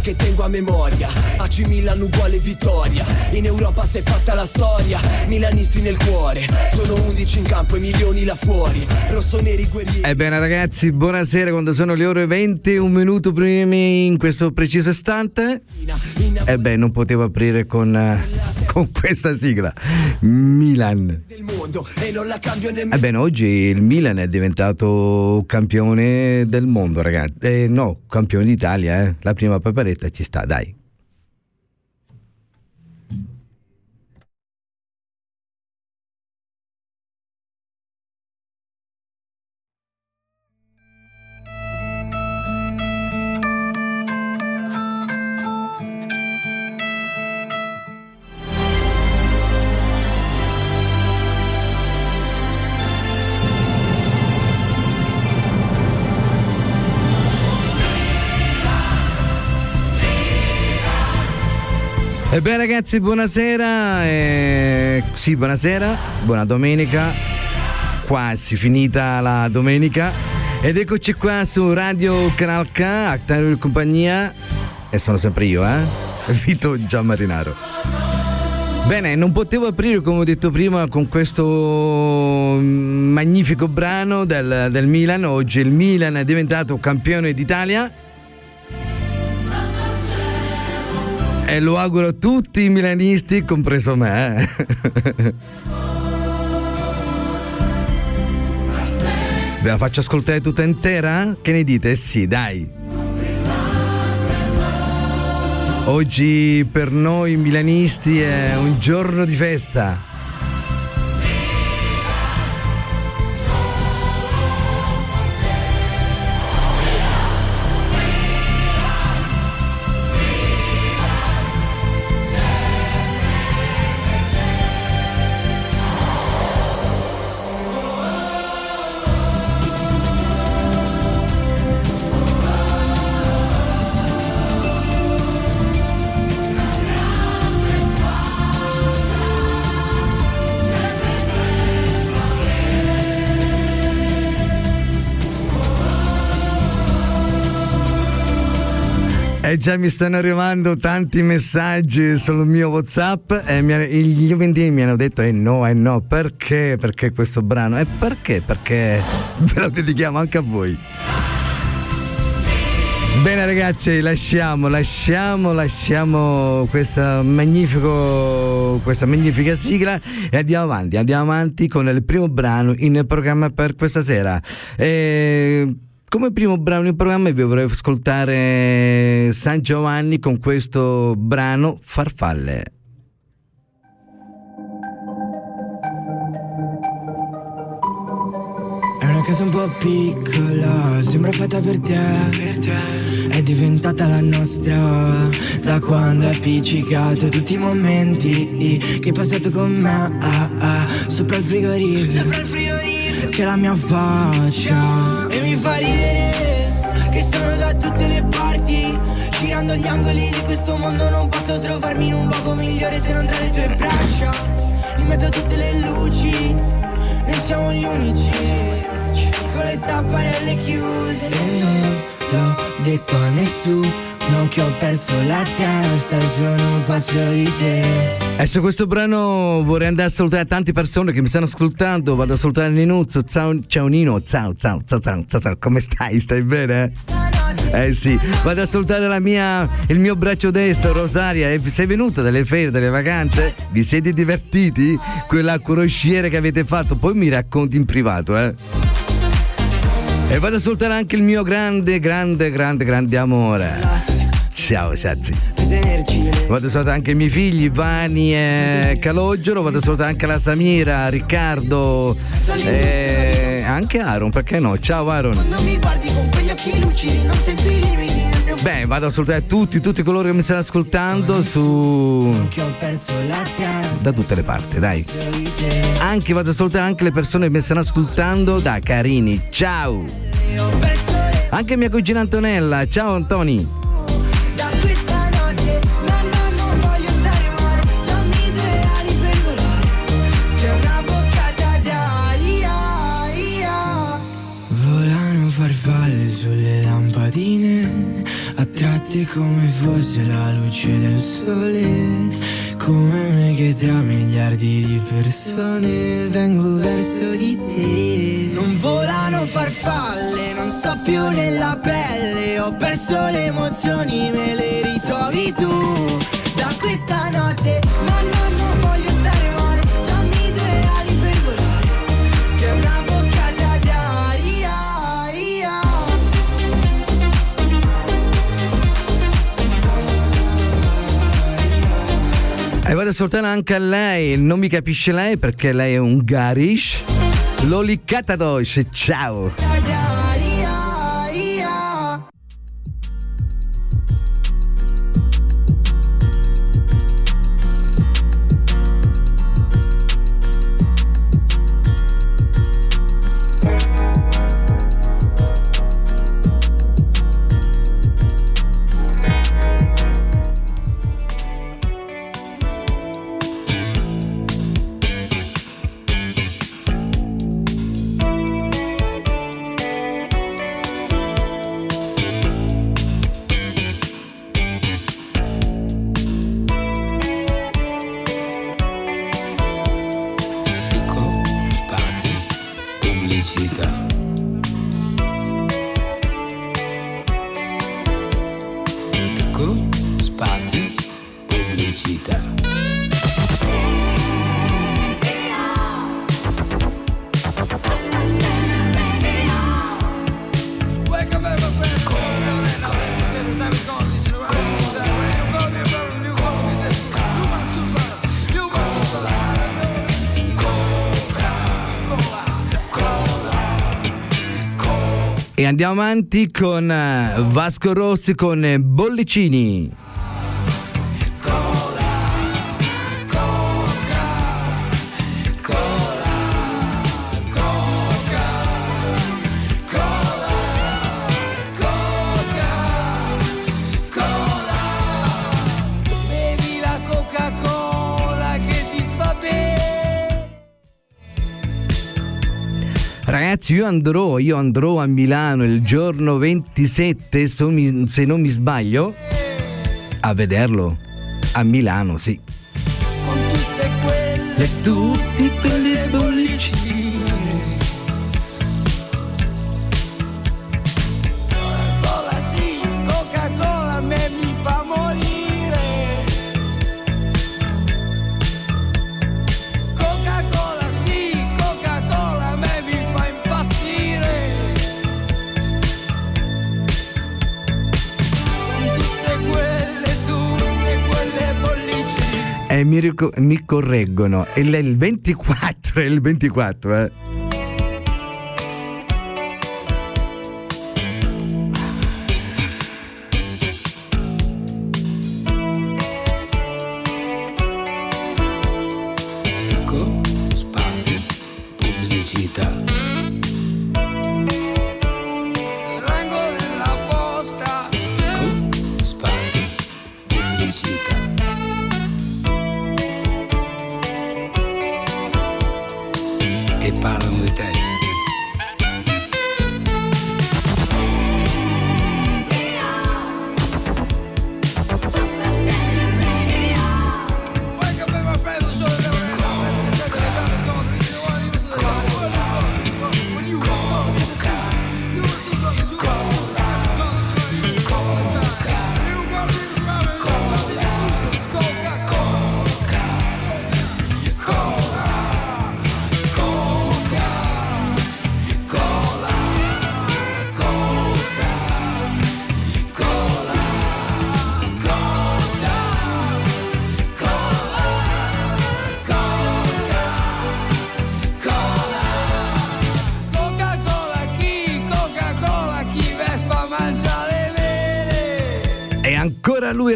Data che tengo a memoria. AC Milan uguale vittoria. In Europa si è fatta la storia. Milanisti nel cuore. Sono 11 in campo e milioni là fuori. Rossoneri guerrieri. Ebbene ragazzi, buonasera quando sono le ore 20, un minuto primi in questo preciso istante. Ebbene, non potevo aprire con, eh, con questa sigla. Milan. Mondo e non la cambio nemmeno. Ebbene, oggi il Milan è diventato campione del mondo, ragazzi. Eh, no, campione d'Italia, eh. La prima paperetta ci sta, dai. Ebbene ragazzi, buonasera. eh, sì, buonasera, buona domenica. Quasi finita la domenica. Ed eccoci qua su Radio Canal K, di compagnia. E sono sempre io, eh? Vito Gianmarinaro. Bene, non potevo aprire, come ho detto prima, con questo magnifico brano del, del Milan. Oggi il Milan è diventato campione d'Italia. E lo auguro a tutti i milanisti, compreso me. eh. Ve la faccio ascoltare tutta intera? Che ne dite? Sì, dai. Oggi per noi milanisti è un giorno di festa. E già mi stanno arrivando tanti messaggi sul mio WhatsApp e mi- gli utenti mi hanno detto eh no, eh no, perché? Perché questo brano? E perché? Perché ve lo dedichiamo anche a voi. Bene ragazzi, lasciamo, lasciamo, lasciamo questa, questa magnifica sigla e andiamo avanti, andiamo avanti con il primo brano in programma per questa sera. E come primo brano in programma vi vorrei ascoltare San Giovanni con questo brano Farfalle. È una casa un po' piccola, sembra fatta per te. È diventata la nostra da quando hai appiccicato tutti i momenti che hai passato con me. ah, ah, sopra il frigorifero c'è la mia faccia. E mi fa ridere che sono da tutte le parti. Girando gli angoli di questo mondo non posso trovarmi in un luogo migliore se non tra le tue braccia. In mezzo a tutte le luci, noi siamo gli unici. Con le tapparelle chiuse. E non l'ho detto a nessuno che ho perso la testa, sono un pazzo di te. E su questo brano vorrei andare a salutare tante persone che mi stanno ascoltando. Vado a salutare Ninuzzo. Ciao, ciao Nino. Ciao, ciao, ciao, ciao, ciao. Come stai? Stai bene? Eh sì, vado a salutare la mia, il mio braccio destro, Rosaria. Sei venuta dalle ferie, dalle vacanze? Vi siete divertiti? Quella crociera che avete fatto? Poi mi racconti in privato, eh? E vado a salutare anche il mio grande, grande, grande, grande amore. Ciao, le Vado a salutare anche i miei figli, Vani e Calogero, vado a salutare anche la Samira, Riccardo e anche Aaron, perché no? Ciao Aaron. Non mi guardi con quegli occhi lucidi, non sento i limiti Beh, vado a salutare tutti, tutti coloro che mi stanno ascoltando su. Da tutte le parti, dai. Anche vado a salutare anche le persone che mi stanno ascoltando da Carini. Ciao! Anche mia cugina Antonella. Ciao Antoni! Come fosse la luce del sole Come me che tra miliardi di persone vengo verso di te. Non volano farfalle, non sto più nella pelle. Ho perso le emozioni, me le ritrovi tu. Da questa notte, vado a salutare anche a lei, non mi capisce lei perché lei è un garish. Loli Katadosh, ciao! Piccolo E andiamo avanti con eh, Vasco Rossi con eh, Bollicini. Ragazzi, io andrò, io andrò a Milano il giorno 27, se mi- se non mi sbaglio, a vederlo. A Milano, sì. Con tutte quelle tutti quelli mi, rico- mi correggono, l- il 24, è il 24, eh.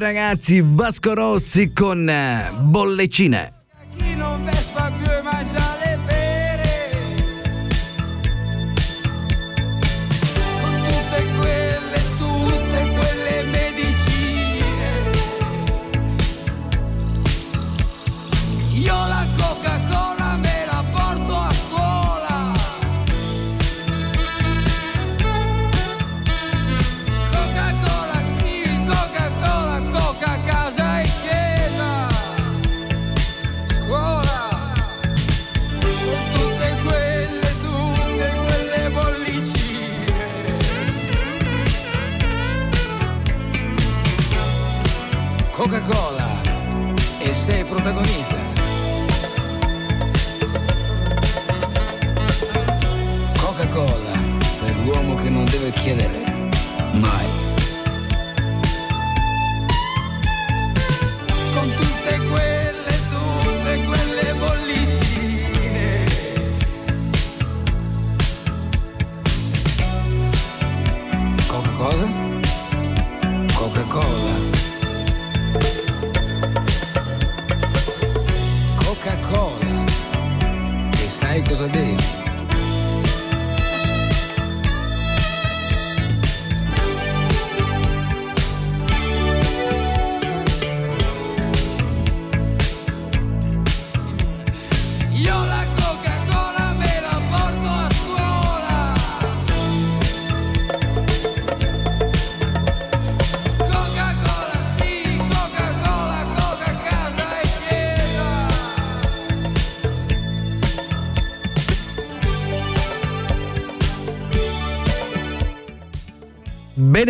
ragazzi, Vasco Rossi con eh, Bollecine.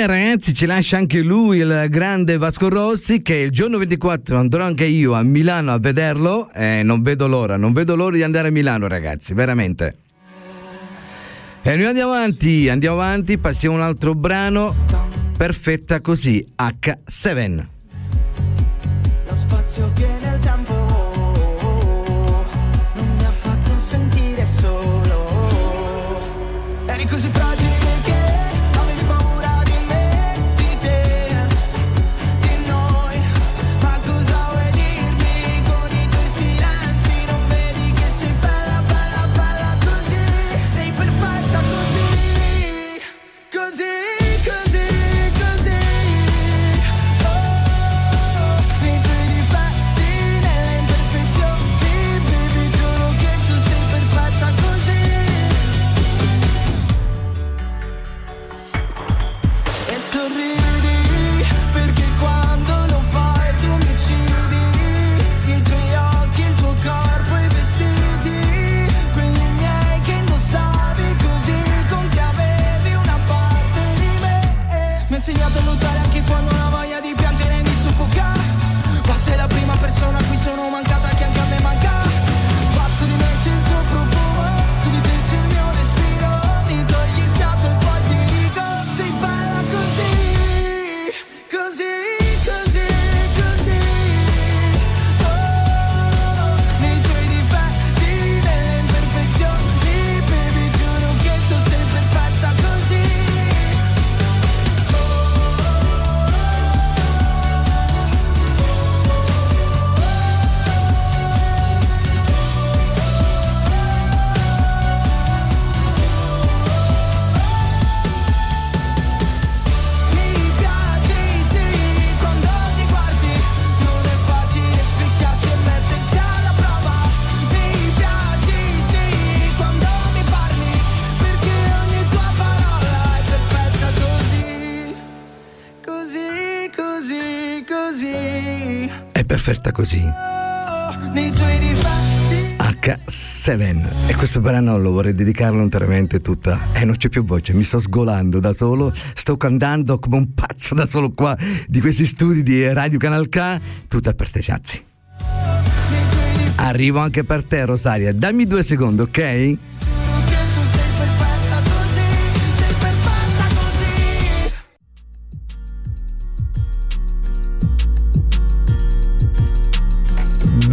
bene ragazzi, ci lascia anche lui il grande Vasco Rossi che il giorno 24 andrò anche io a Milano a vederlo e eh, non vedo l'ora, non vedo l'ora di andare a Milano ragazzi, veramente. E noi andiamo avanti, andiamo avanti, passiamo un altro brano, perfetta così, H7. Lo spazio che nel tempo non mi ha fatto sentire solo. Eri così fragile. così. H7 e questo brano lo vorrei dedicarlo interamente tutta e eh, non c'è più voce, mi sto sgolando da solo, sto cantando come un pazzo da solo qua di questi studi di Radio Canal K, tutta per te ciazzi. Arrivo anche per te Rosaria, dammi due secondi, ok?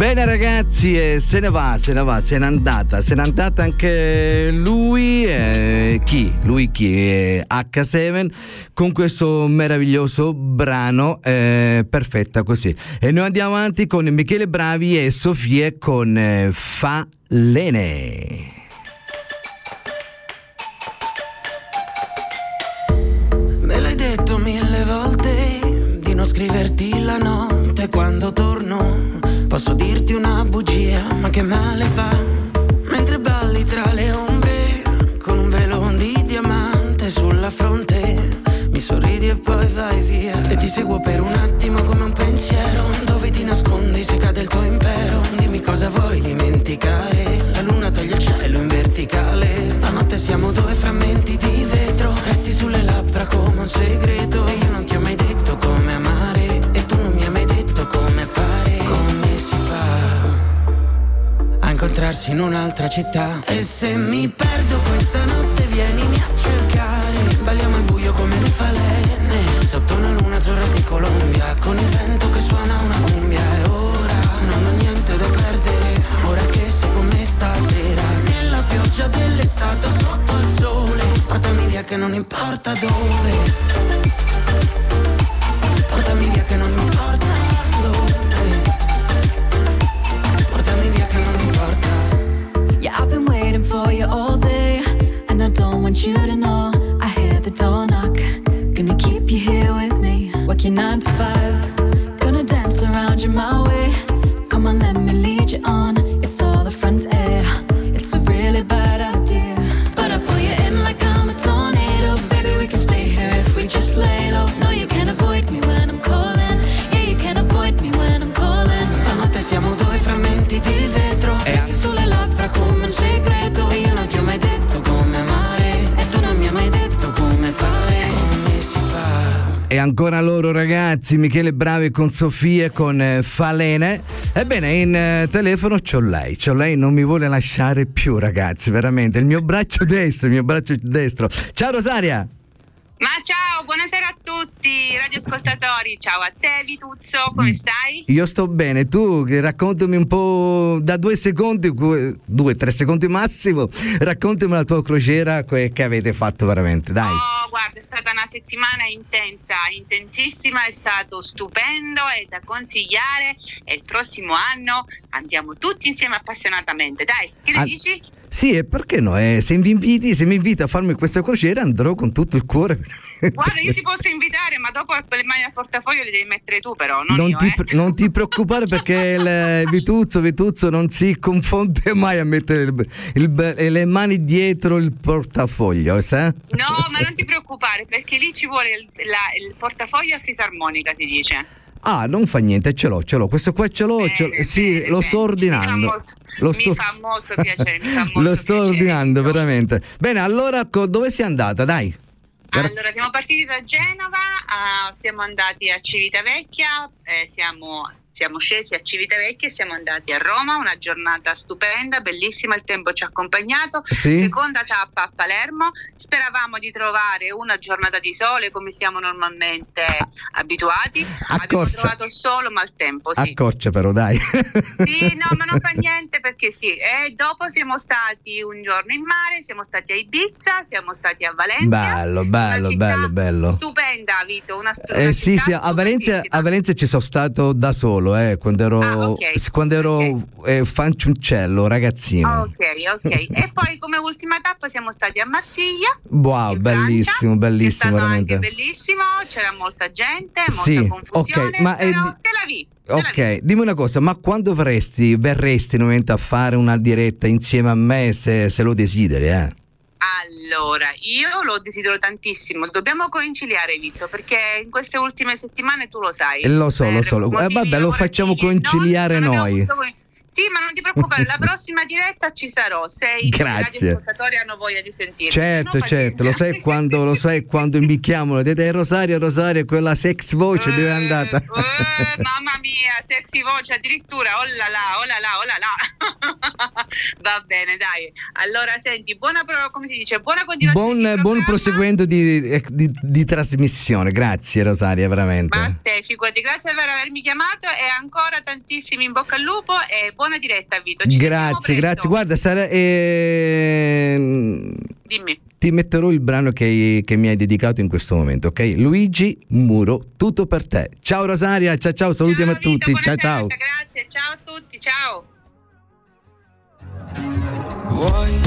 Bene ragazzi, eh, se ne va, se ne va, se n'è andata, se n'è andata anche lui, eh, chi? Lui chi? Eh, H7 con questo meraviglioso brano, eh, perfetta così. E noi andiamo avanti con Michele Bravi e Sofie con eh, Fa Lene. Me l'hai detto mille volte di non scriverti la notte quando torno. Posso dirti una bugia, ma che male fa? Mentre balli tra le ombre con un velo di diamante sulla fronte, mi sorridi e poi vai via. E ti seguo per un attimo come un pensiero. Dove ti nascondi se cade il tuo impero? Dimmi cosa vuoi dimenticare. La luna taglia il cielo in verticale. Stanotte siamo due frammenti di vetro. Resti sulle labbra come un segreto. Incontrarsi in un'altra città? E se mi perdo questa notte, vienimi a cercare. Balliamo al buio come le falene. Sotto una luna azzurra di Colombia. Con il vento che suona una cumbia. E ora non ho niente da perdere. Ora che sei con me stasera. Nella pioggia dell'estate sotto il sole. Portami via che non importa dove. Portami via che non importa me. Working nine to five, gonna dance around you my way. Come on, let me lead you on. Ancora loro ragazzi, Michele Bravi con Sofia e con eh, Falene. Ebbene, in eh, telefono c'ho lei, c'ho lei, non mi vuole lasciare più ragazzi, veramente. Il mio braccio destro, il mio braccio destro. Ciao Rosaria! Ma ciao, buonasera a tutti, radioascoltatori. Ciao a te, Vituzzo, come stai? Io sto bene, tu raccontami un po' da due secondi, due, tre secondi massimo, raccontami la tua crociera che avete fatto veramente, dai. Oh, guarda, è stata una settimana intensa, intensissima, è stato stupendo, è da consigliare e il prossimo anno andiamo tutti insieme appassionatamente. Dai, che ne Ah, dici? Sì, e perché no? Eh, se mi inviti, se mi inviti a farmi questa crociera andrò con tutto il cuore. Guarda, io ti posso invitare, ma dopo le mani al portafoglio le devi mettere tu, però, non, Non io, ti, eh. non ti preoccupare perché il Vituzzo, Vituzzo non si confonde mai a mettere il- il- le mani dietro il portafoglio, sai? No, ma non ti preoccupare, perché lì ci vuole il, la- il portafoglio a fisarmonica, si dice. Ah, non fa niente, ce l'ho, ce l'ho. Questo qua ce l'ho, ce l'ho- Bene, sì, bene, lo bene. sto Mi fa ordinando. molto- Lo mi sto- fa molto piacere, mi fa molto Lo sto piacere. ordinando, veramente. Bene, allora dove sei andata? Dai. Allora, siamo partiti da Genova, ah, siamo andati a Civitavecchia, eh, siamo, siamo scesi a Civitavecchia e siamo andati a Roma, una giornata stupenda, bellissima, il tempo ci ha accompagnato. Sì. Seconda tappa a Palermo, speravamo di trovare una giornata di sole come siamo normalmente abituati. A Abbiamo trovato il sole ma il tempo, A sì. coccia però, dai. Sì, no, ma non fa niente perché sì. E dopo siamo stati un giorno in mare, siamo stati a Ibiza, siamo stati a Valencia. Bello, bello, Una bello, bello. Stupenda, Vito, una, stu- una Eh, sì, città sì, a Valencia, a Valencia ci sono stato da solo, eh, quando ero, Ah, ok, sì, quando ero eh, fanciulcello, ragazzino. Ah, Ok, ok. e poi come ultima tappa siamo stati a Marsiglia. Wow, in bellissimo, Francia, bellissimo, È stato veramente. anche bellissimo, c'era molta gente, molta Sì, confusione, ok, ma è però se la vi. Ok, dimmi una cosa, ma quando verresti, verresti nuovamente a fare una diretta insieme a me se, se lo desideri, eh? Allora, io lo desidero tantissimo. Dobbiamo conciliare, Vitto, perché in queste ultime settimane tu lo sai. Eh, lo so, lo so, eh, vabbè, lo facciamo conciliare non noi. Sì, ma non ti preoccupare, la prossima diretta ci sarò. Se i Grazie. radioascoltatori hanno voglia di sentire. Certo, certo, lo sai quando, lo sai quando imbicchiamo, dite Rosario, Rosario, quella sex voce dove è andata? Eh, mamma mia, sexy voce addirittura, oh là là, oh là là, oh là là. Va bene, dai. Allora, senti, buona, pro- come si dice, buona continuazione. Buon, buon proseguendo di, eh, di- di trasmissione, grazie Rosaria, veramente. Ma a te, figurati, grazie per avermi chiamato e ancora tantissimi in bocca al lupo e buona diretta Vito. Ci Grazie, grazie. Guarda, Sara, ehm, Dimmi. ti metterò il brano che, che mi hai dedicato in questo momento, ok? Luigi Muro, tutto per te. Ciao Rosaria, ciao ciao, salutiamo a tutti. Ciao ciao. Grazie, ciao a tutti, ciao. Vuoi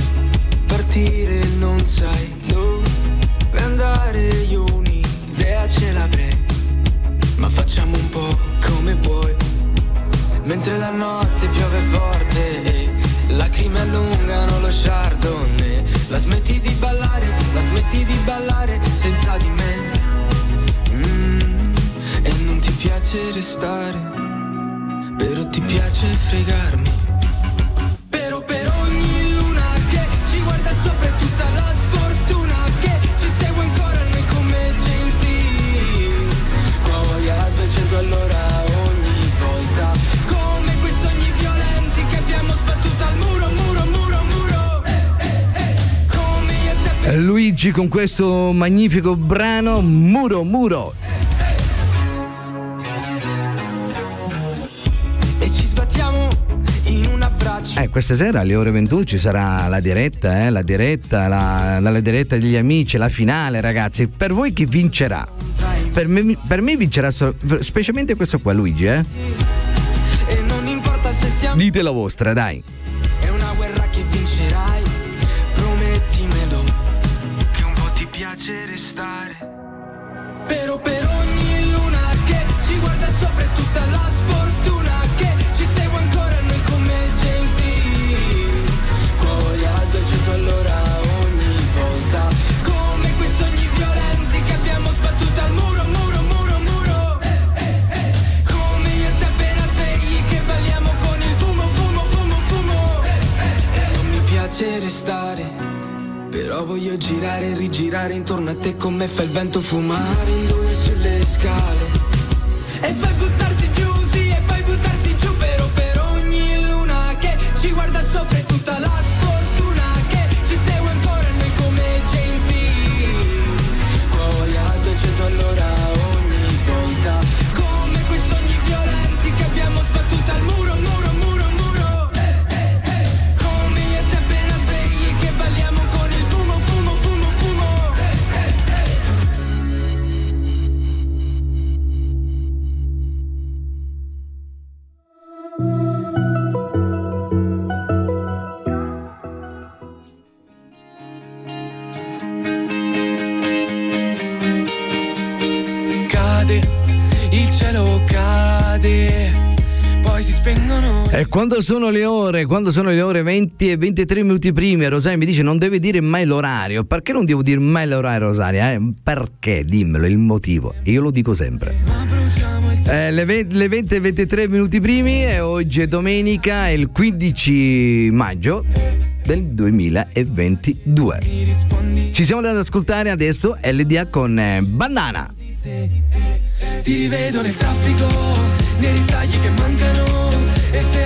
partire, non sai dove andare, io un'idea ce l'avrei, ma facciamo un po' come puoi. Mentre la notte piove forte e lacrime allungano lo chardonnay, la smetti di ballare, la smetti di ballare senza di me. Mm, e non ti piace restare, però ti piace fregarmi. Luigi con questo magnifico brano Muro Muro. E ci sbattiamo in un abbraccio Eh, questa sera alle ore 21 ci sarà la diretta, eh, la diretta, la, la diretta degli amici, la finale, ragazzi. Per voi chi vincerà? Per me, per me vincerà so- specialmente questo qua, Luigi, eh? E non importa se siamo Dite la vostra, dai. Piace restare. Però voglio girare e rigirare intorno a te come fa il vento fumare in due sulle scale. E poi buttarsi quando sono le ore, quando sono le ore 20 e 23 minuti primi, Rosaria mi dice non deve dire mai l'orario. Perché non devo dire mai l'orario, Rosaria? eh? Perché? Dimmelo, il motivo. Io lo dico sempre. Eh, le, ve- le 20 e 23 minuti primi e oggi è domenica, il 15 maggio del 2022. Ci siamo andati ad ascoltare adesso LDA con eh, Bandana. Ti rivedo nel traffico, nei ritagli che mancano. E se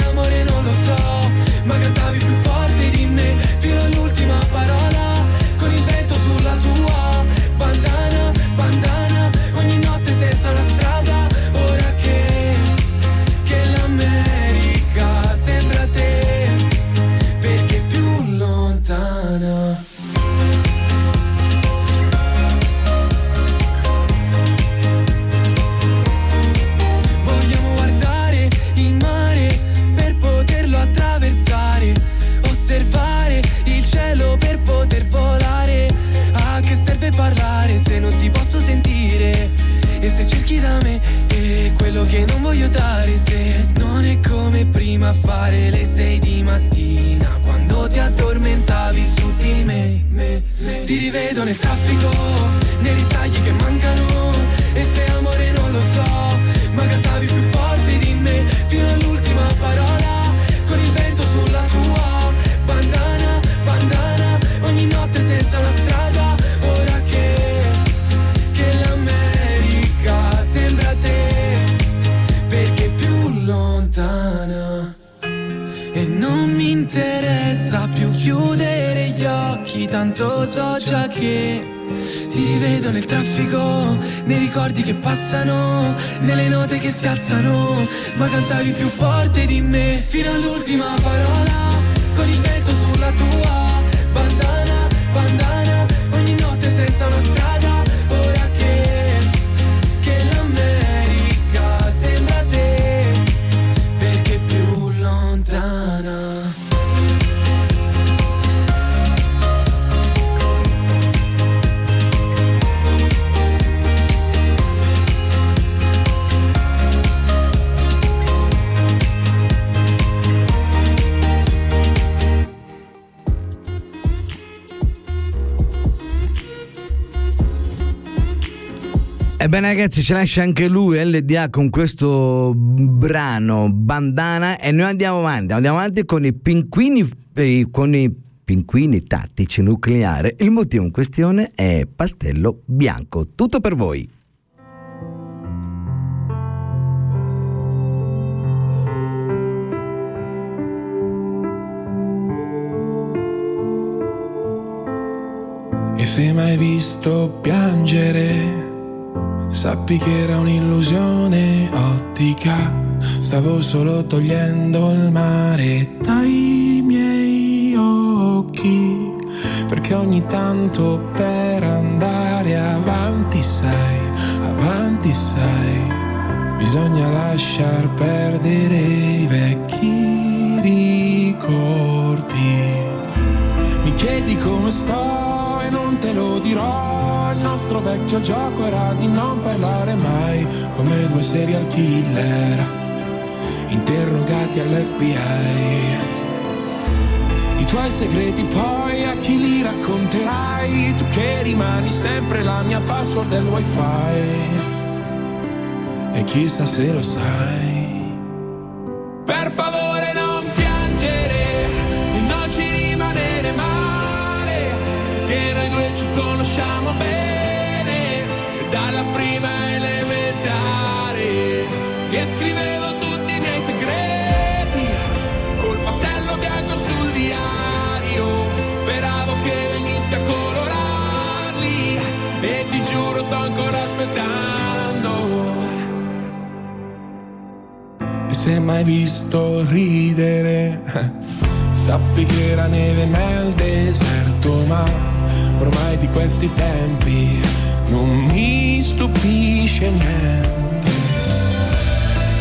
da me è quello che non voglio dare, se non è come prima fare le sei di mattina, quando ti addormentavi su di me, me, me. Ti rivedo nel traffico, nei ritagli che mancano, ricordi che passano, nelle note che si alzano, ma cantavi più forte di me, fino all'ultima parola, ragazzi, ci lascia anche lui LDA con questo brano Bandana e noi andiamo avanti, andiamo avanti con i pinguini eh, con i pinguini tattici nucleari. Il motivo in questione è pastello bianco. Tutto per voi. E se mai visto piangere, sappi che era un'illusione ottica. Stavo solo togliendo il mare dai miei occhi. Perché ogni tanto per andare avanti, sai, avanti, sai, bisogna lasciar perdere i vecchi ricordi. Mi chiedi come sto e non te lo dirò. Nostro vecchio gioco era di non parlare mai come due serial killer interrogati all'FBI. I tuoi segreti poi a chi li racconterai? Tu che rimani sempre la mia password del wifi. E chissà se lo sai. Per favore non piangere e non ci rimanere male, che noi due ci conosciamo bene, prima elementare. E scrivevo tutti i miei segreti, col pastello bianco sul diario, speravo che venissi a colorarli, e ti giuro sto ancora aspettando. E se mai visto ridere, sappi che era neve nel deserto, ma ormai di questi tempi non mi stupisce niente.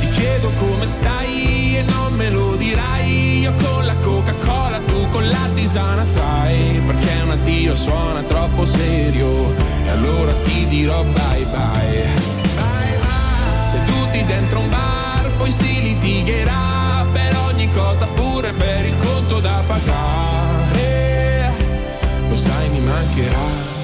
Ti chiedo come stai e non me lo dirai, io con la Coca-Cola, tu con la tisana trai, perché un addio suona troppo serio, e allora ti dirò bye bye. Seduti dentro un bar, poi si litigherà per ogni cosa, pure per il conto da pagare. Lo sai, mi mancherà.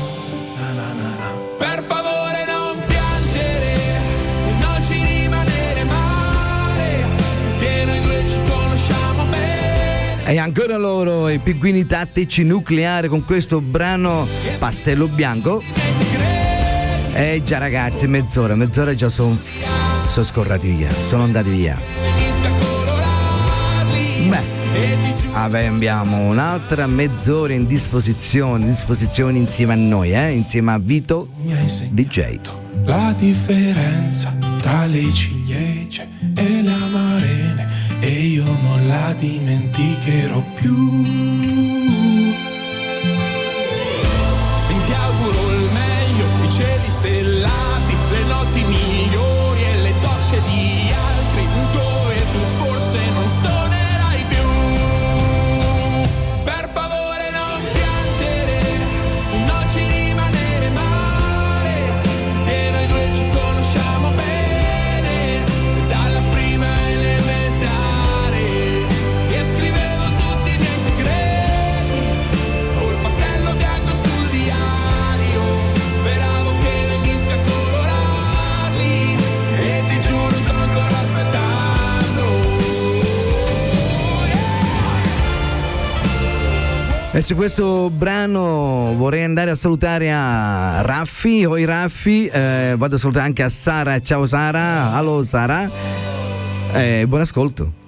E ancora loro i pinguini tattici nucleari con questo brano Pastello Bianco. Eh già ragazzi, mezz'ora, mezz'ora già sono sono scorrati via, sono andati via. Beh, abbiamo un'altra mezz'ora in disposizione, in disposizione insieme a noi, eh? insieme a Vito DJ. La differenza tra le ciliegie e e io non la dimenticherò più. E ti auguro il meglio, i cieli stellati, le notti migliori e le docce di altri, E su questo brano vorrei andare a salutare a Raffi, oi Raffi, eh, vado a salutare anche a Sara, ciao Sara, allo Sara, eh, buon ascolto.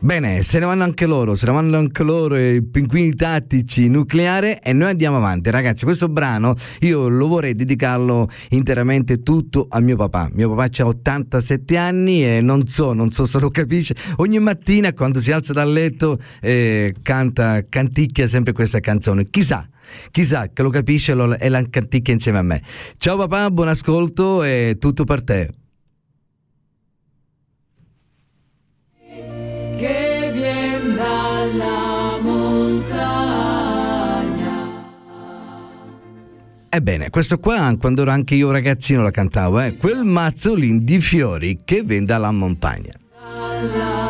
Bene, se ne vanno anche loro, se ne vanno anche loro i pinguini tattici nucleare e noi andiamo avanti. Ragazzi, questo brano io lo vorrei dedicarlo interamente tutto a mio papà. Mio papà ha 87 anni e non so, non so se lo capisce. Ogni mattina quando si alza dal letto eh, canta, canticchia sempre questa canzone. Chissà. Chissà che lo capisce e la canticchia insieme a me. Ciao papà, buon ascolto e tutto per te. Ebbene, questo qua, quando ero anche io ragazzino la cantavo, eh? quel mazzolin di fiori che montagna. Dalla montagna.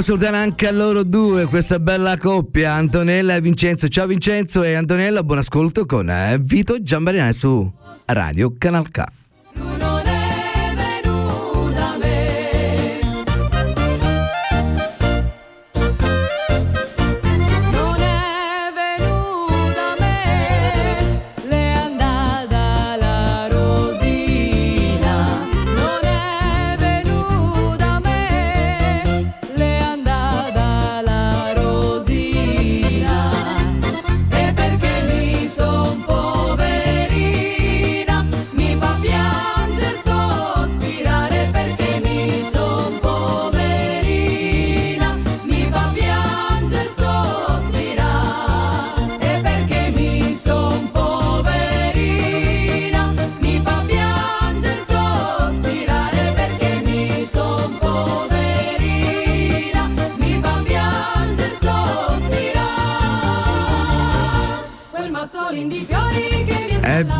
A salutare anche a loro due, questa bella coppia, Antonella e Vincenzo. Ciao Vincenzo e Antonella, buon ascolto con eh, Vito Giambarinai su Radio Canal K.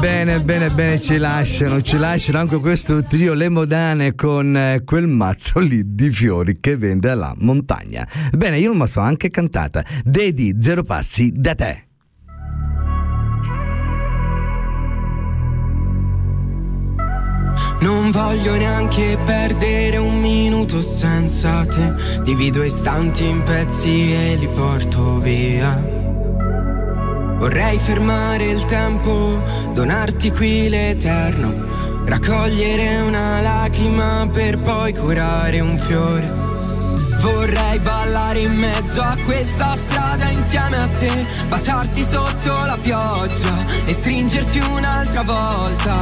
viene Ebbene, ebbene, ebbene, ci lasciano, ci lasciano anche questo trio Le Modane con eh, quel mazzo lì di fiori che vende alla montagna. Bene, io me la so anche cantata. Dedi zero passi da te. Non voglio neanche perdere un minuto senza te. Divido istanti in pezzi e li porto via. Vorrei fermare il tempo, donarti qui l'eterno. Raccogliere una lacrima per poi curare un fiore. Vorrei ballare in mezzo a questa strada insieme a te, baciarti sotto la pioggia e stringerti un'altra volta.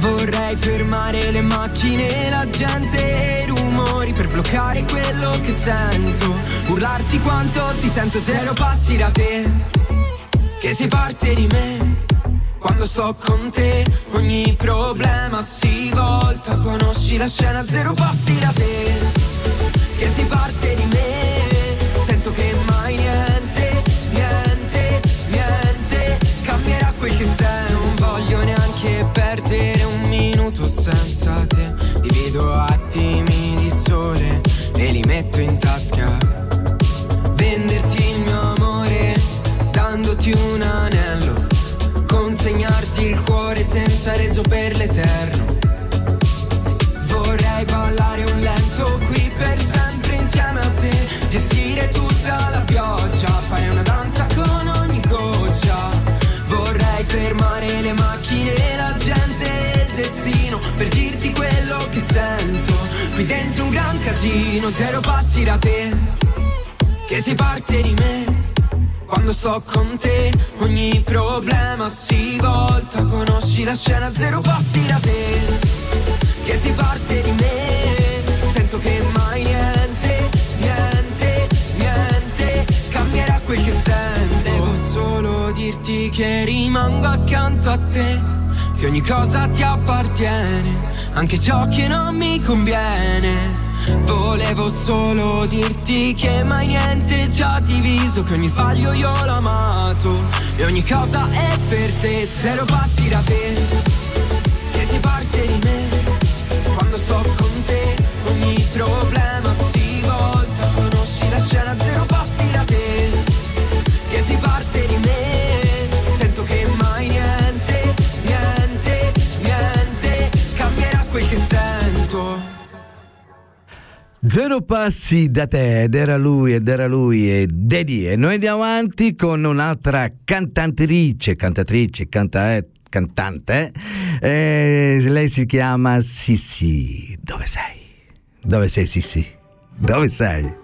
Vorrei fermare le macchine, la gente e i rumori per bloccare quello che sento. Urlarti quanto ti sento zero passi da te, che sei parte di me. Quando sto con te ogni problema si volta, conosci la scena zero passi da te che sei parte di me. Sento che mai niente, niente, niente cambierà quel che sei. Non voglio neanche perdere un minuto senza te. Divido attimi di sole e li metto in tasca. Senza reso per l'eterno. Vorrei ballare un lento qui per sempre insieme a te Gestire tutta la pioggia, fare una danza con ogni goccia. Vorrei fermare le macchine, la gente e il destino Per dirti quello che sento. Qui dentro un gran casino, zero passi da te Che sei parte di me Quando sto con te ogni problema si volta. Conosci la scena zero passi da te Che si parte di me. Sento che mai niente, niente, niente Cambierà quel che sento Devo solo dirti che rimango accanto a te Che ogni cosa ti appartiene Anche ciò che non mi conviene Volevo solo dirti che mai niente ci ha diviso Che ogni sbaglio io l'ho amato. E ogni cosa è per te Zero passi da te. Che si parte di me Quando sto con te Ogni problema si volta. Conosci la scena Zero Zero passi da te ed era lui ed era lui e Dedi e noi andiamo avanti con un'altra cantantrice, cantatrice, canta, eh, cantante. Eh, lei si chiama Sissi. Dove sei? Dove sei Sissi? Dove sei?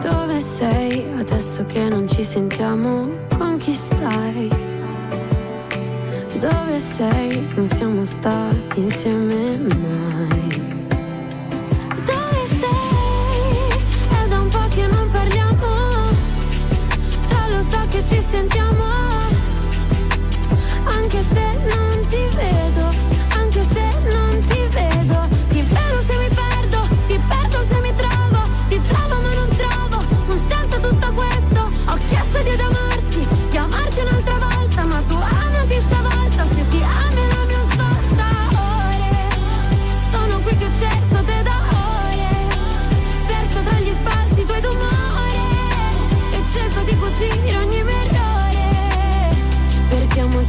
Dove sei adesso che non ci sentiamo? Con chi stai? Dove sei? Non siamo stati insieme mai. Dove sei? È da un po' che non parliamo. Già lo so che ci sentiamo. Anche se non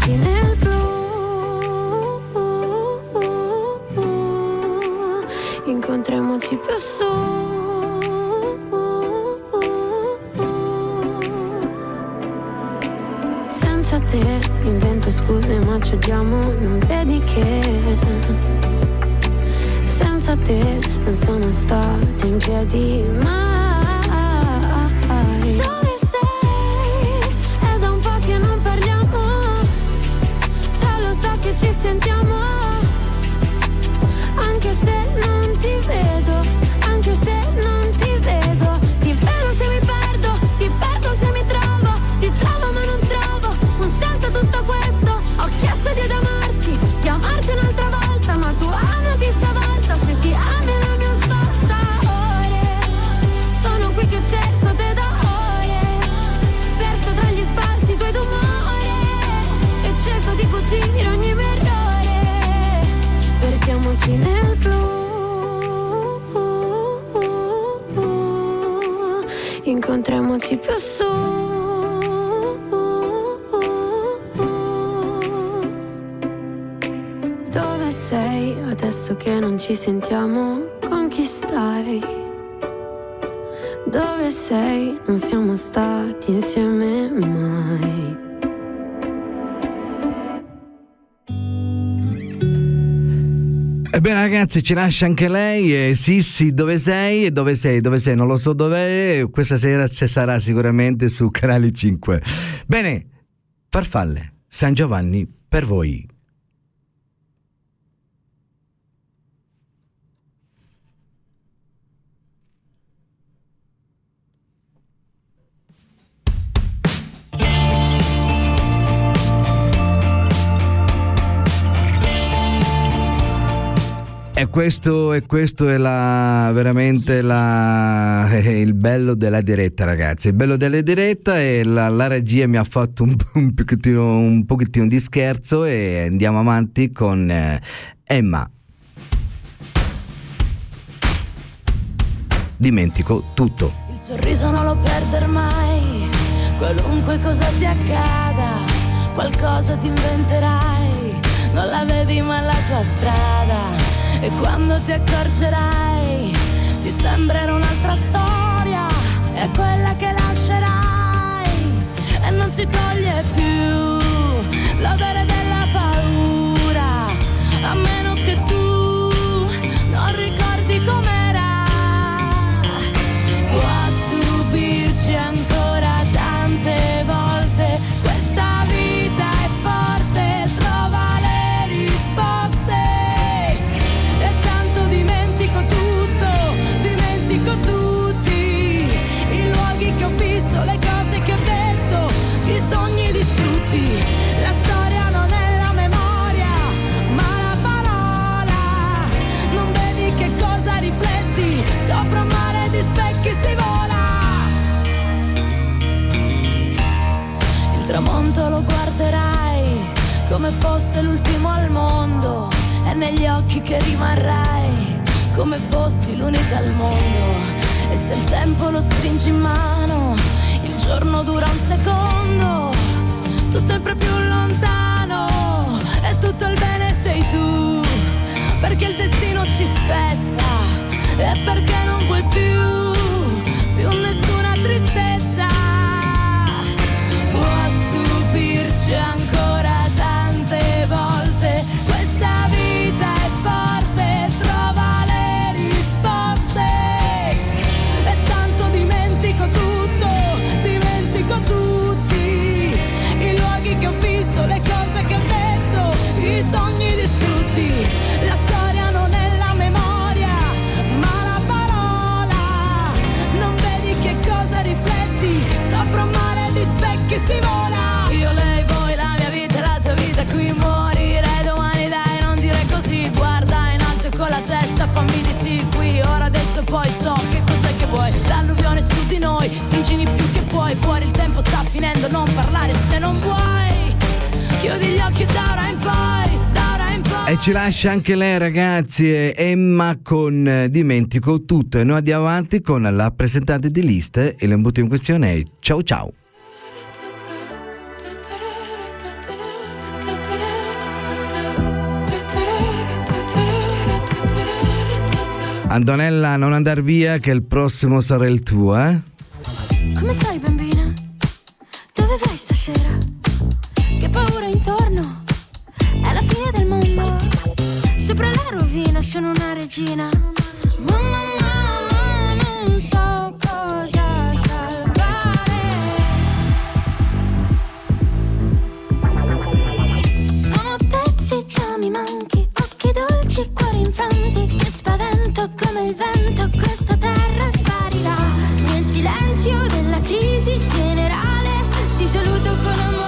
Perdiamoci nel blu. Incontriamoci più su. Senza te invento scuse ma ci odiamo, non vedi che senza te non sono stata in piedi mai. Ci sentiamo, che non ci sentiamo? Con chi stai? Dove sei? Non siamo stati insieme mai. Ebbene ragazzi ci lascia anche lei, eh, Sissi dove sei? E dove sei? Dove sei? Non lo so dov'è, questa sera ci sarà sicuramente su Canale 5. Bene, farfalle, San Giovanni per voi. E questo, e questo è la, veramente la, eh, il bello della diretta, ragazzi. Il bello della diretta è la, la regia mi ha fatto un, un, pochettino, un pochettino di scherzo e andiamo avanti con eh, Emma. Dimentico tutto. Il sorriso non lo perder mai, qualunque cosa ti accada, qualcosa ti inventerai, non la vedi ma la tua strada. E quando ti accorgerai, ti sembrerà un'altra storia, è quella che lascerai. E non si toglie più l'odore della tramonto lo guarderai come fosse l'ultimo al mondo è negli occhi che rimarrai come fossi l'unica al mondo. E se il tempo lo stringi in mano il giorno dura un secondo. Tu sempre più lontano e tutto il bene sei tu perché il destino ci spezza e perché non vuoi più più nessuna tristezza. 想。ci lascia anche lei ragazzi, Emma con eh, Dimentico tutto e noi andiamo avanti con la presentante di liste e l'imbuto in questione è Ciao Ciao. Antonella, non andar via che il prossimo sarà il tuo, eh? Come stai bambina? Dove vai stasera? sopra la rovina sono una regina. Mamma, mamma, non so cosa salvare. Sono a pezzi, già mi manchi. Occhi dolci, cuori infranti. Che spavento come il vento, questa terra sparirà. Nel silenzio della crisi generale, ti saluto con amore.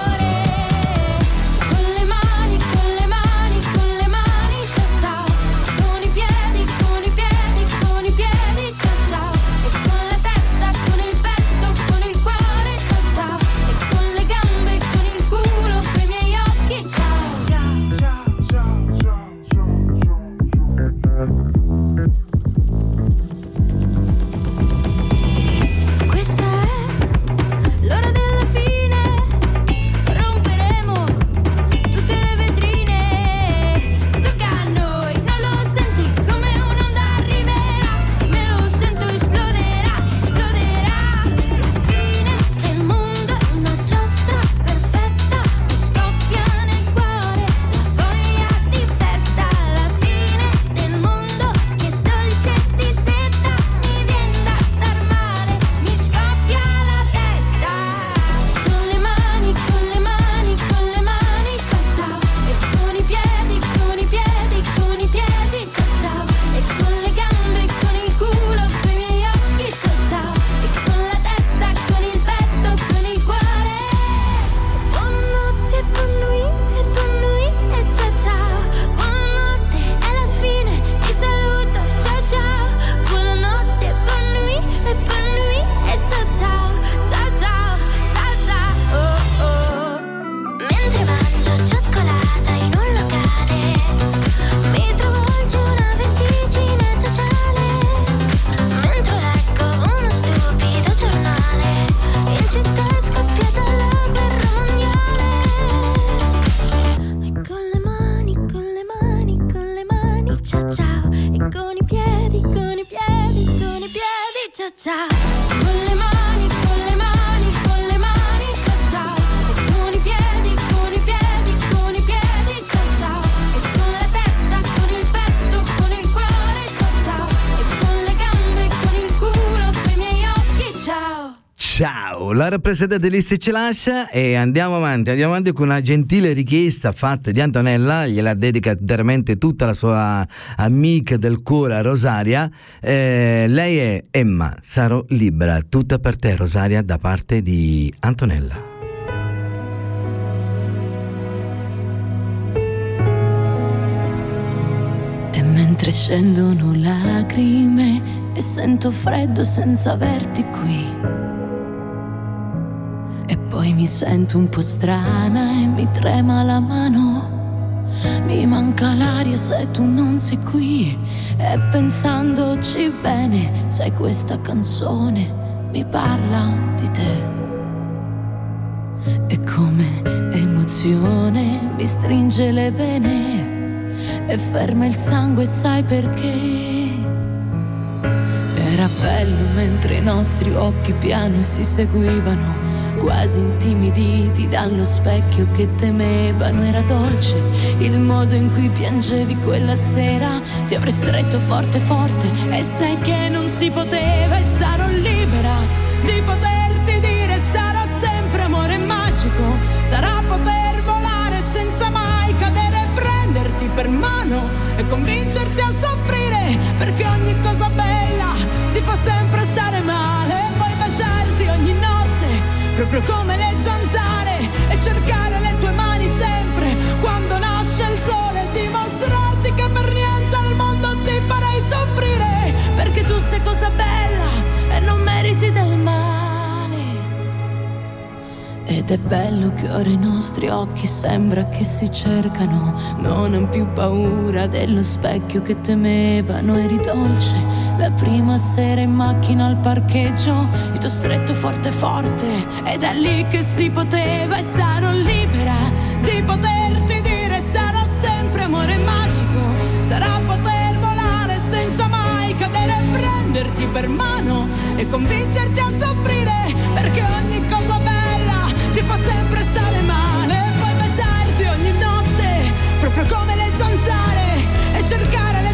rappresentante liste ci lascia e andiamo avanti, andiamo avanti con una gentile richiesta fatta di Antonella, gliela dedica veramente tutta la sua amica del cuore Rosaria. Eh, lei è Emma, sarò libera, tutta per te Rosaria da parte di Antonella. E mentre scendono lacrime e sento freddo senza averti qui e poi mi sento un po' strana e mi trema la mano. Mi manca l'aria se tu non sei qui. E pensandoci bene, sai questa canzone mi parla di te. E come emozione mi stringe le vene e ferma il sangue, sai perché? Era bello mentre i nostri occhi piano si seguivano quasi intimiditi dallo specchio che temevano. Era dolce il modo in cui piangevi quella sera. Ti avrei stretto forte forte e sai che non si poteva e sarò libera di poterti dire sarà sempre amore magico. Sarà poter volare senza mai cadere e prenderti per mano e convincerti a soffrire perché ogni cosa bella ti fa sempre stare male. Proprio come le zanzare e cercare le tue mani sempre. Quando nasce il sole dimostrarti che per niente al mondo ti farei soffrire perché tu sei cosa bella e non meriti del male ed è bello che ora i nostri occhi sembra che si cercano non han più paura dello specchio che temevano. Eri dolce la prima sera in macchina al parcheggio io ti ho stretto forte forte ed è lì che si poteva e sarò libera di poterti dire sarà sempre amore magico sarà poter volare senza mai cadere e prenderti per mano e convincerti a soffrire perché ogni cosa bella ti fa sempre stare male e poi baciarti ogni notte proprio come le zanzare e cercare le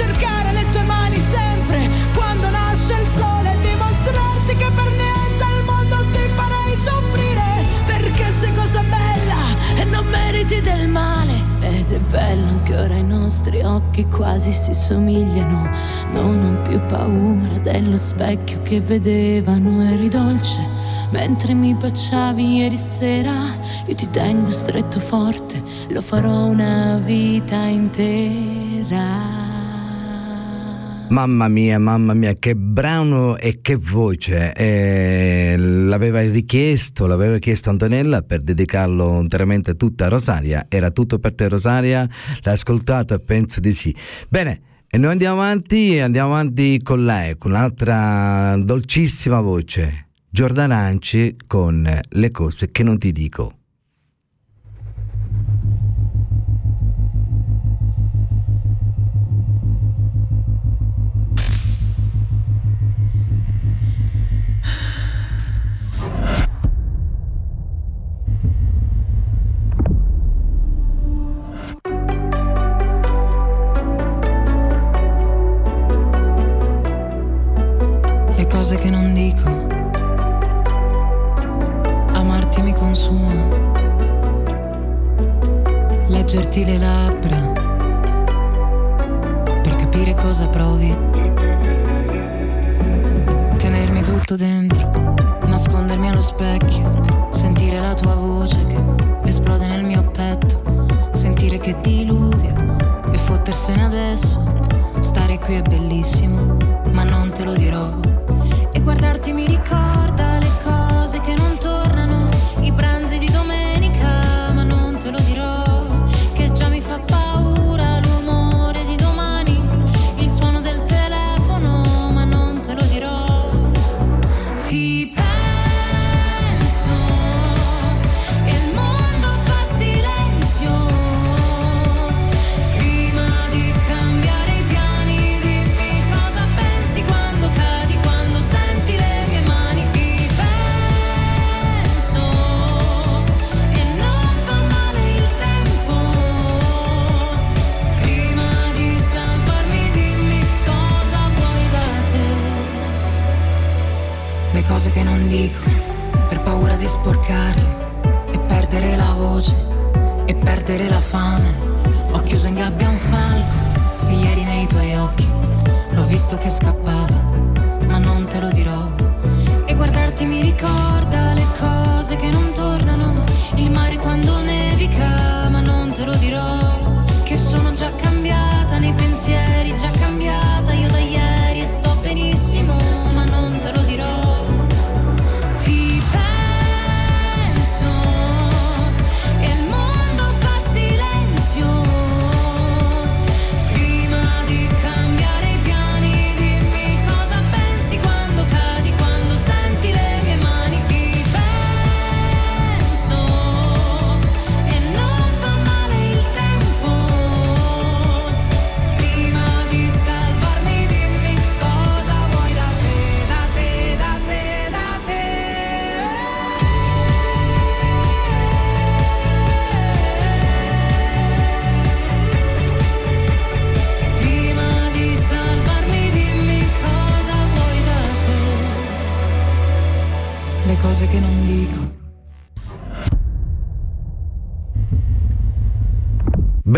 cercare le tue mani sempre quando nasce il sole, e dimostrarti che per niente al mondo ti farei soffrire, perché sei cosa bella e non meriti del male. Ed è bello che ora i nostri occhi quasi si somigliano, non ho più paura dello specchio che vedevano, eri dolce. Mentre mi baciavi ieri sera, io ti tengo stretto forte, lo farò una vita intera. Mamma mia, mamma mia, che brano e che voce! Eh, l'aveva richiesto, l'aveva chiesto Antonella per dedicarlo interamente tutta a Rosaria. Era tutto per te, Rosaria? L'hai ascoltata? Penso di sì. Bene. E noi andiamo avanti, andiamo avanti con lei, con un'altra dolcissima voce, Giordana Anci con Le cose che non ti dico.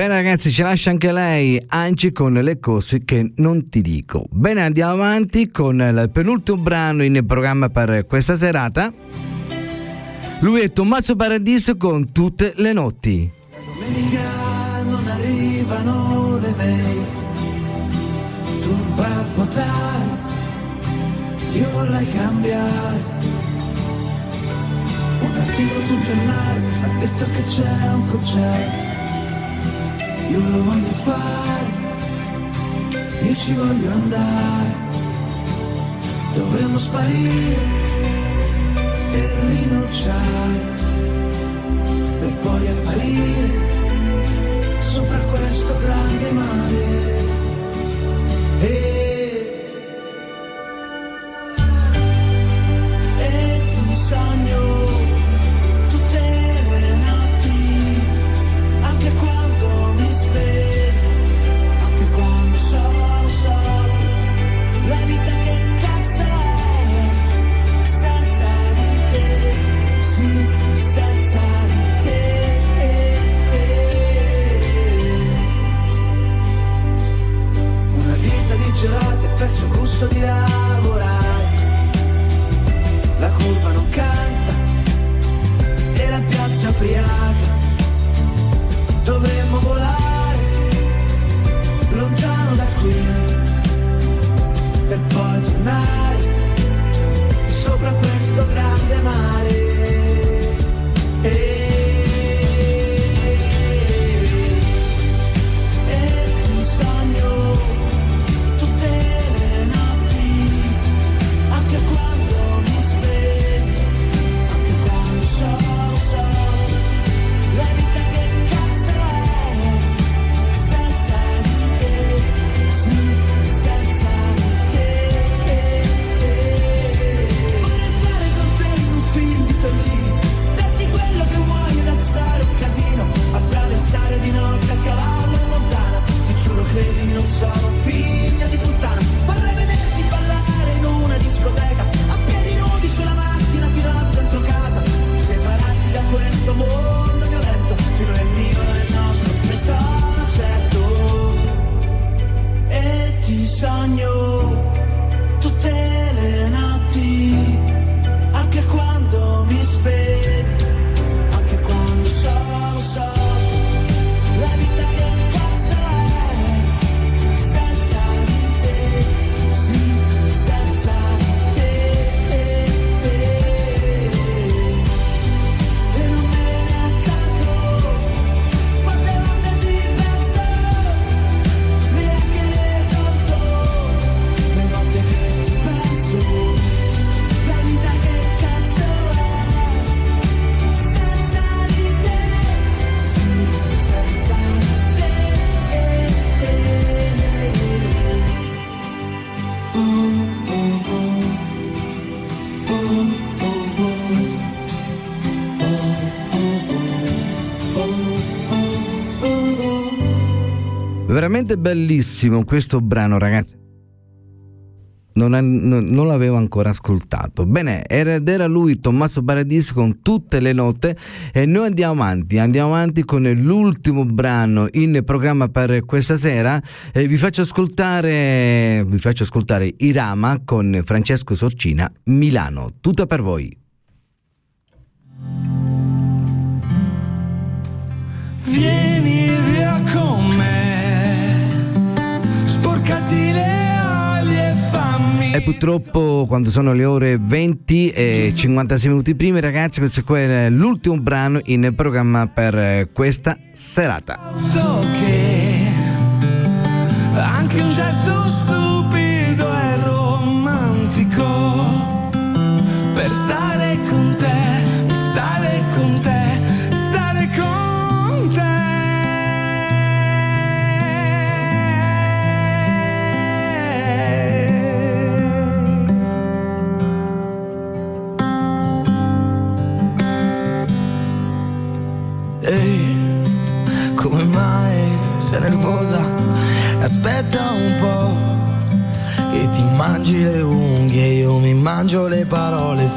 Bene ragazzi, ci lascia anche lei, Anci, con le cose che non ti dico. Bene, andiamo avanti con il penultimo brano in programma per questa serata. Lui è Tommaso Paradiso con tutte le notti. La domenica non arrivano le mail, tu vai a votare, io vorrei cambiare. Un articolo sul giornale ha detto che c'è un concerto io lo voglio fare, io ci voglio andare, dovremmo sparire veramente bellissimo questo brano, ragazzi. Non, è, non, non, l'avevo ancora ascoltato. Bene, era, era lui Tommaso Paradiso con tutte le note e noi andiamo avanti, andiamo avanti con l'ultimo brano in programma per questa sera e vi faccio ascoltare, vi faccio ascoltare Irama con Francesco Sorcina, Milano, tutta per voi. Vieni. E purtroppo quando sono le ore 20 e 56 minuti prima, ragazzi, questo qua è l'ultimo brano in programma per questa serata. So che anche un gesto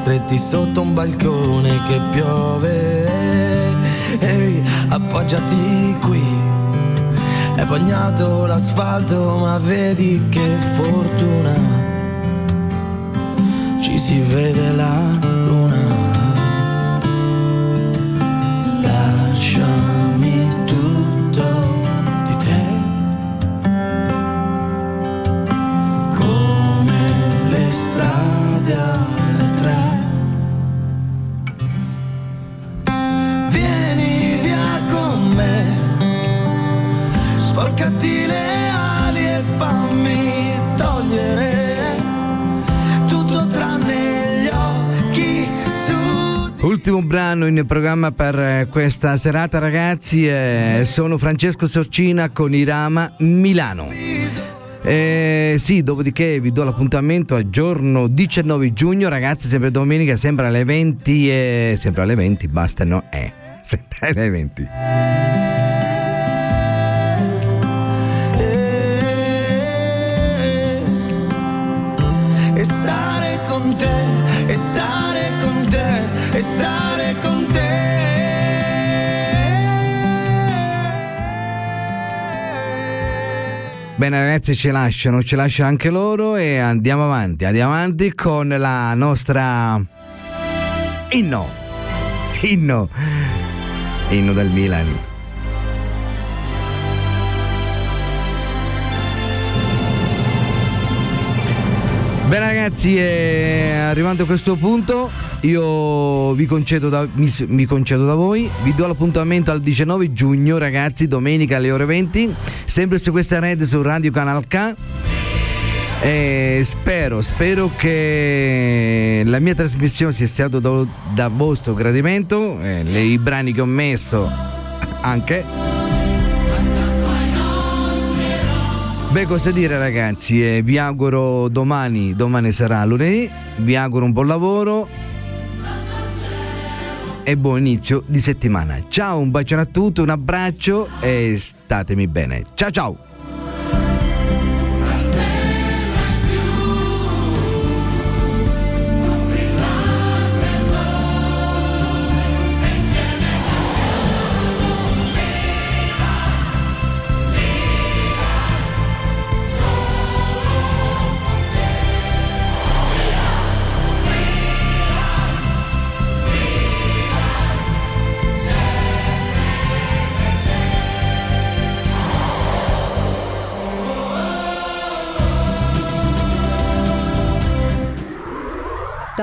stretti sotto un balcone che piove. Ehi, appoggiati qui, è bagnato l'asfalto, ma vedi che fortuna, ci si vede la luna. Ultimo brano in programma per eh, questa serata ragazzi eh, sono Francesco Sorcina con Irama Milano. Eh, sì, dopodiché vi do l'appuntamento al giorno 19 giugno, ragazzi, sempre domenica, sempre alle 20 e sempre alle 20, basta, no? Eh, sempre alle 20. Bene ragazzi ci lasciano, ci lasciano anche loro e andiamo avanti, andiamo avanti con la nostra inno, inno, inno del Milan. Bene ragazzi, eh, arrivando a questo punto io vi concedo da, mi, mi, concedo da voi, vi do l'appuntamento al 19 giugno ragazzi, domenica alle ore 20, sempre su questa rete su Radio Canal K. E spero, spero che la mia trasmissione sia stata da, da vostro gradimento, eh, le, i brani che ho messo anche. Beh, cosa dire ragazzi, eh, vi auguro domani, domani sarà lunedì, vi auguro un buon lavoro e buon inizio di settimana. Ciao, un bacione a tutti, un abbraccio e statemi bene. Ciao ciao!